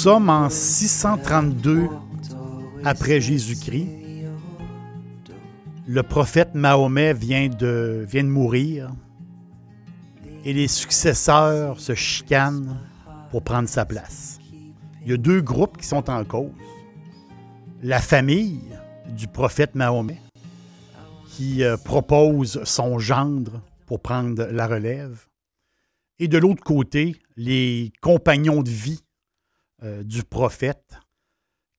Sommes en 632 après Jésus-Christ. Le prophète Mahomet vient de, vient de mourir et les successeurs se chicanent pour prendre sa place. Il y a deux groupes qui sont en cause. La famille du prophète Mahomet qui euh, propose son gendre pour prendre la relève. Et de l'autre côté, les compagnons de vie euh, du prophète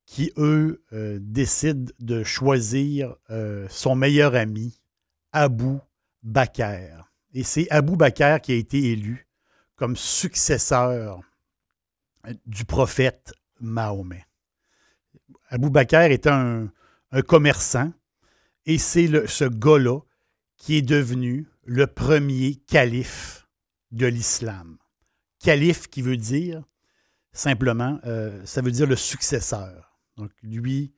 qui, eux, euh, décident de choisir euh, son meilleur ami, Abou Bakr. Et c'est Abou Bakr qui a été élu comme successeur du prophète Mahomet. Abou Bakr est un, commerçant et c'est ce gars-là qui est devenu le premier calife de l'islam. Calife qui veut dire Simplement, euh, ça veut dire le successeur. Donc, lui,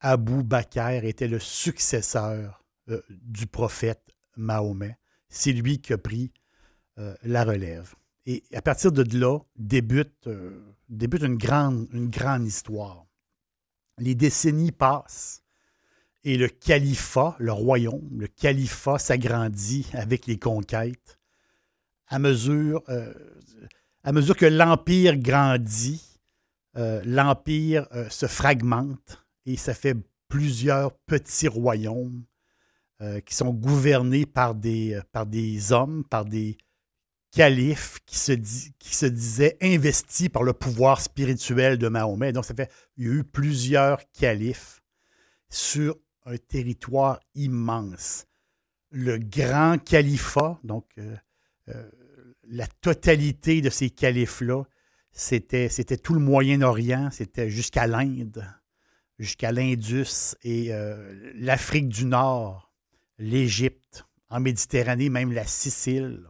Abou Bakr était le successeur euh, du prophète Mahomet. C'est lui qui a pris euh, la relève. Et à partir de là, débute, débute une, grande, une grande histoire. Les décennies passent et le califat, le royaume, le califat s'agrandit avec les conquêtes à mesure, à mesure que l'Empire grandit, euh, l'Empire euh, se fragmente et ça fait plusieurs petits royaumes euh, qui sont gouvernés par des, hommes, par des califes qui se, qui se disaient investis par le pouvoir spirituel de Mahomet. Donc, ça fait il y a eu plusieurs califes sur un territoire immense. Le grand califat, donc la totalité de ces califes-là, c'était, tout le Moyen-Orient, c'était jusqu'à l'Inde, jusqu'à l'Indus et euh, l'Afrique du Nord, l'Égypte, en Méditerranée, même la Sicile,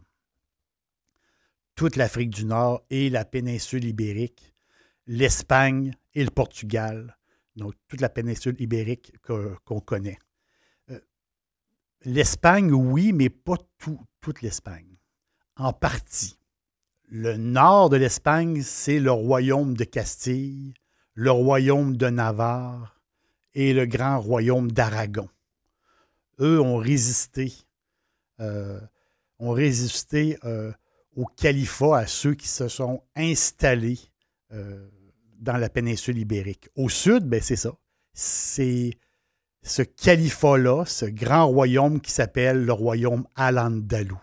toute l'Afrique du Nord et la péninsule ibérique, l'Espagne et le Portugal, donc toute la péninsule ibérique qu'on connaît. Euh, L'Espagne, oui, mais pas tout, toute l'Espagne en partie. Le nord de l'Espagne, c'est le royaume de Castille, le royaume de Navarre et le grand royaume d'Aragon. Eux ont résisté, euh, ont résisté euh, au califat, à ceux qui se sont installés euh, dans la péninsule ibérique. Au sud, ben, c'est ça. C'est ce califat-là, ce grand royaume qui s'appelle le royaume Al-Andalou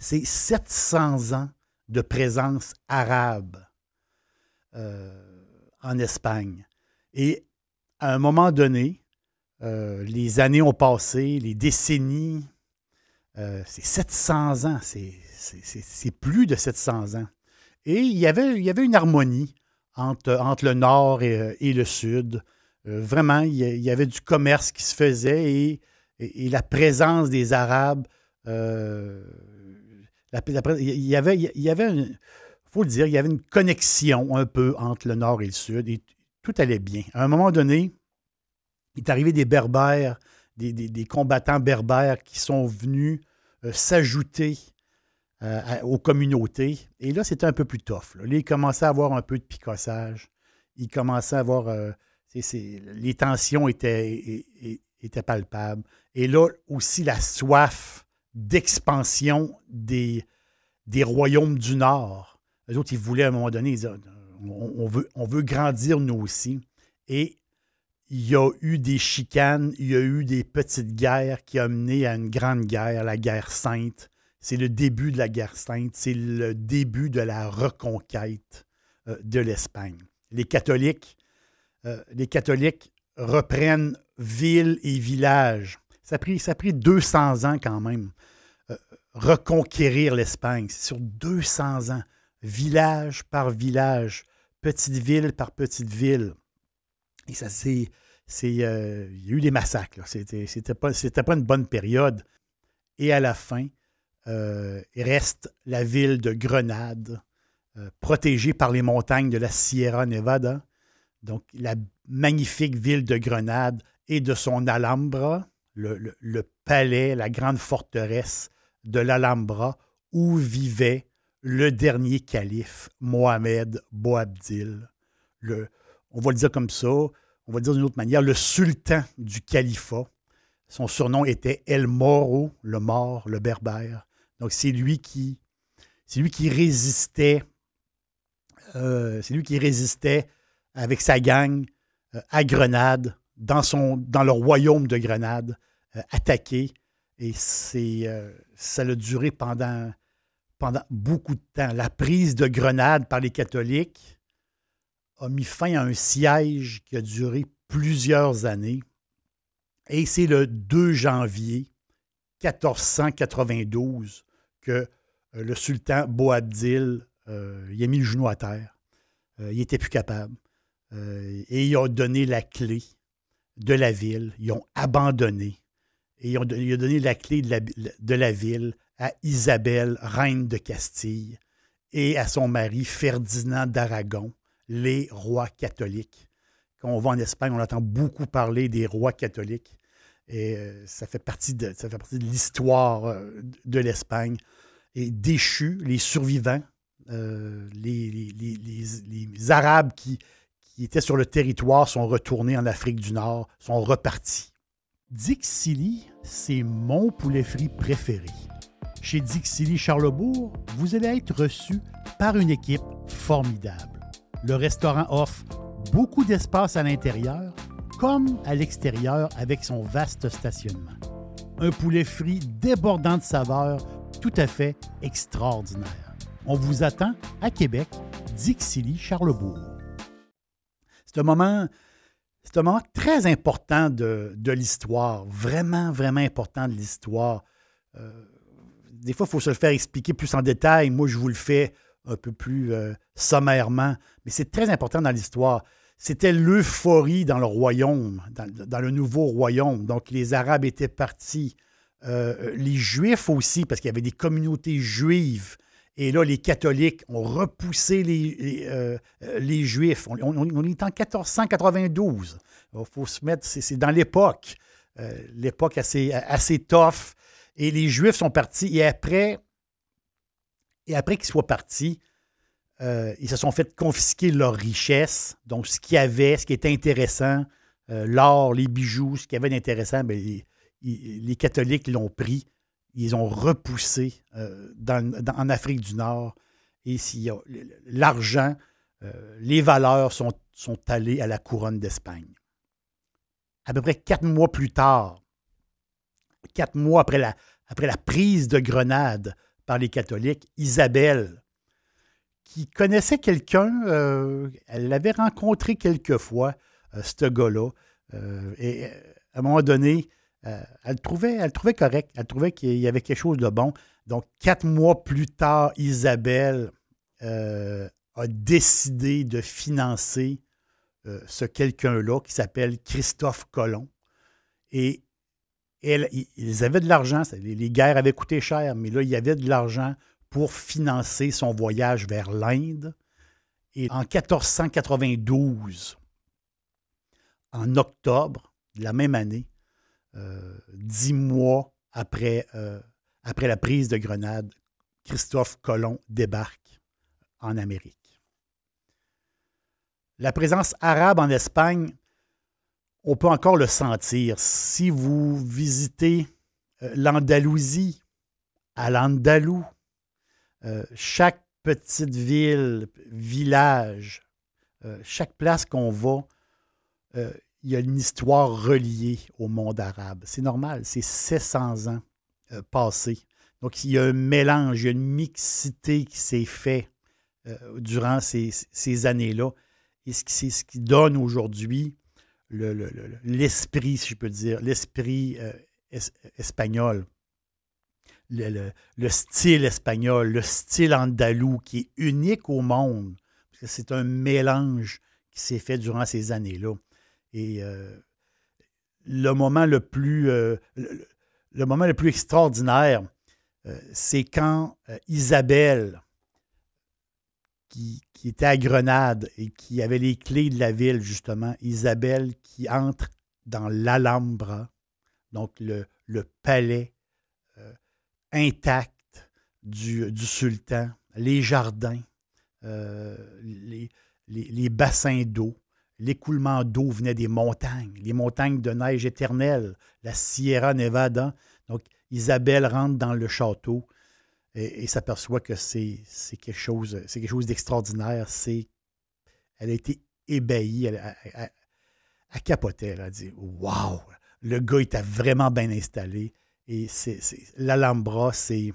c'est 700 ans de présence arabe euh, en Espagne. Et à un moment donné, euh, les années ont passé, les décennies, euh, c'est 700 ans, c'est plus de 700 ans. Et il y avait, il y avait une harmonie entre, entre le nord et, le sud. vraiment, il y avait du commerce qui se faisait et, et, la présence des Arabes il y avait, avait faut le dire, il y avait une connexion un peu entre le nord et le sud et tout allait bien. À un moment donné, il est arrivé des berbères, des, combattants berbères qui sont venus euh, s'ajouter euh, aux communautés. Et là, c'était un peu plus tough. Là. il commençait à avoir un peu de picossage. Il commençait à avoir. Euh, les tensions étaient, étaient palpables. Et là aussi, la soif d'expansion des, royaumes du Nord Les autres, ils voulaient à un moment donné, on, veut, grandir nous aussi. Et il y a eu des chicanes, il y a eu des petites guerres qui ont mené à une grande guerre, la guerre sainte. C'est le début de la guerre sainte, c'est le début de la reconquête euh, de l'Espagne. Les catholiques, euh, les catholiques reprennent ville et village. Ça a pris, ça a pris 200 ans quand même, euh, reconquérir l'Espagne. C'est sur 200 ans, village par village, petite ville par petite ville. Et ça, c'est. Euh, il y a eu des massacres. C'était, c'était, pas, pas une bonne période. Et à la fin, euh, reste la ville de Grenade, euh, protégée par les montagnes de la Sierra Nevada. Donc, la magnifique ville de Grenade et de son Alhambra, le, palais, la grande forteresse de l'Alhambra, où vivait le dernier calife, Mohamed Boabdil, le, on va le dire comme ça, on va le dire d'une autre manière, le sultan du califat. Son surnom était El Moro, le mort, le berbère. Donc c'est lui qui, c'est lui qui résistait, euh, c'est lui qui résistait avec sa gang euh, à Grenade, dans, son, le royaume de Grenade, euh, attaqué. Et c'est, ça a duré pendant, beaucoup de temps. La prise de Grenade par les catholiques, a mis fin à un siège qui a duré plusieurs années. Et c'est le 2 janvier 1492 que euh, le sultan Boabdil euh, il a mis le genou à terre. Euh, il n'était plus capable. et il a donné la clé de la ville. Ils ont abandonné. Et il a donné la clé de la, ville à Isabelle, reine de Castille, et à son mari Ferdinand d'Aragon, les rois catholiques. Quand on va en Espagne, on entend beaucoup parler des rois catholiques. Et euh, ça fait partie de, l'histoire euh, de l'Espagne. Et déchus, les survivants, euh, les, Arabes qui, qui étaient sur le territoire sont retournés en Afrique du Nord, sont repartis. Dixili, c'est mon poulet frit préféré. Chez Dixili Charlebourg, vous allez être reçu par une équipe formidable. Le restaurant offre beaucoup d'espace à l'intérieur comme à l'extérieur avec son vaste stationnement. Un poulet frit débordant de saveurs tout à fait extraordinaire. On vous attend à Québec, Dixilly, Charlebourg. C'est un moment, très important de, l'histoire, vraiment, vraiment important de l'histoire. Euh, des fois, il faut se le faire expliquer plus en détail. Moi, je vous le fais un peu plus euh, sommairement, mais c'est très important dans l'histoire. C'était l'euphorie dans le royaume, dans, le nouveau royaume. Donc, les Arabes étaient partis, euh, les Juifs aussi, parce qu'il y avait des communautés juives. Et là, les catholiques ont repoussé les, les, euh, Juifs. On, est en 1492. Il faut se mettre, c'est dans l'époque, l'époque assez, assez tough. Et les Juifs sont partis. Et après, qu'ils soient partis, euh, ils se sont fait confisquer leurs richesses, donc ce qu'il y avait, ce qui était intéressant, euh, l'or, les bijoux, ce qu'il y avait d'intéressant, ben, les, catholiques l'ont pris, ils ont repoussé euh, en Afrique du Nord. Et l'argent, les valeurs sont, sont allées à la couronne d'Espagne. À peu près quatre mois plus tard, quatre mois après la, après la prise de Grenade, par les catholiques, Isabelle, qui connaissait quelqu'un, euh, elle l'avait rencontré quelquefois, euh, ce gars-là, euh, et à un moment donné, elle, trouvait, elle correct, elle trouvait qu'il y avait quelque chose de bon. Donc, quatre mois plus tard, Isabelle a décidé de financer ce quelqu'un-là qui s'appelle Christophe Colomb. Et ils avaient de l'argent, les, guerres avaient coûté cher, mais là, il y avait de l'argent pour financer son voyage vers l'Inde. Et en 1492, en octobre de la même année, euh, dix mois après, euh, après la prise de Grenade, Christophe Colomb débarque en Amérique. La présence arabe en Espagne on peut encore le sentir. Si vous visitez euh, l'Andalousie, à l'Andalou, euh, chaque petites villes, villages, euh, chaque place qu'on va, euh, il y a une histoire reliée au monde arabe. C'est normal, c'est 700 ans euh, passés. Donc, il y a un mélange, il y a une mixité qui s'est faite durant ces, années-là. Et c'est ce qui donne aujourd'hui l'esprit, si je peux dire, l'esprit espagnol le, style espagnol, le style andalou qui est unique au monde. Parce que c'est un mélange qui s'est fait durant ces années-là. Et euh, le moment le plus euh, le, moment le plus extraordinaire, euh, c'est quand Isabelle, qui, qui, était à Grenade et qui avait les clés de la ville, justement, Isabelle qui entre dans l'Alhambra, donc le, palais intact du, sultan, les jardins, les, bassins d'eau. L'écoulement d'eau venait des montagnes, les montagnes de neige éternelle, la Sierra Nevada. Donc, Isabelle rentre dans le château et, s'aperçoit que c'est quelque chose, d'extraordinaire. elle a été ébahie, elle, a capoté, elle a dit Waouh, le gars était vraiment bien installé. Et l'Alhambra, c'est,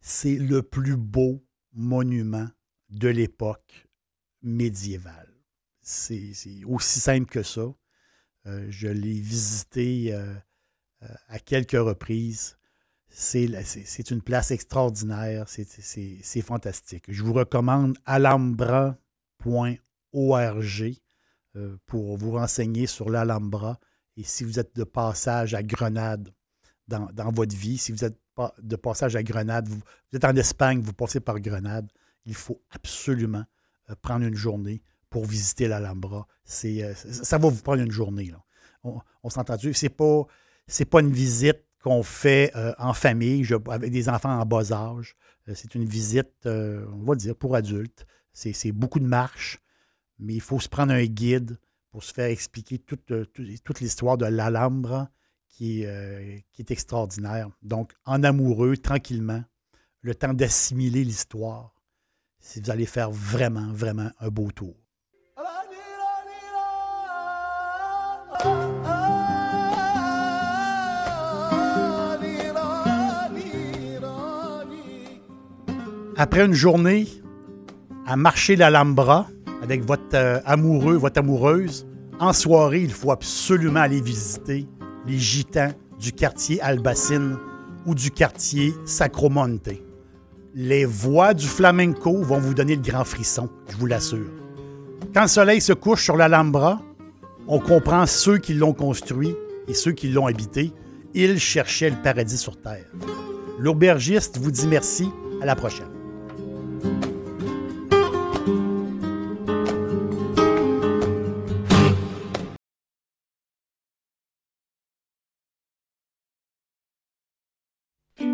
c'est le plus beau monument de l'époque médiévale. C'est, aussi simple que ça. Euh, je l'ai visité euh, euh, à quelques reprises. C'est, une place extraordinaire. C'est, fantastique. Je vous recommande alhambra.org pour vous renseigner sur l'Alhambra. Et si vous êtes de passage à Grenade, dans, votre vie. Si vous êtes de passage à Grenade, vous, êtes en Espagne, vous passez par Grenade, il faut absolument prendre une journée pour visiter l'Alhambra. C'est, euh, ça va vous prendre une journée. Là. On, s'entend-tu? Ce n'est pas, pas une visite qu'on fait euh, en famille, avec des enfants en bas âge. c'est une visite, on va dire, pour adultes. C'est, beaucoup de marches, mais il faut se prendre un guide pour se faire expliquer toute, l'histoire de l'Alhambra euh, qui est, extraordinaire. Donc, en amoureux, tranquillement, le temps d'assimiler l'histoire, si vous allez faire vraiment, vraiment un beau tour. Après une journée à marcher l'Alhambra avec votre euh, amoureux, votre amoureuse, en soirée, il faut absolument aller visiter les gitans du quartier Albacine ou du quartier Sacromonte. Les voix du flamenco vont vous donner le grand frisson, je vous l'assure. Quand le soleil se couche sur l'Alhambra, on comprend ceux qui l'ont construit et ceux qui l'ont habité. Ils cherchaient le paradis sur terre. L'aubergiste vous dit merci. À la prochaine.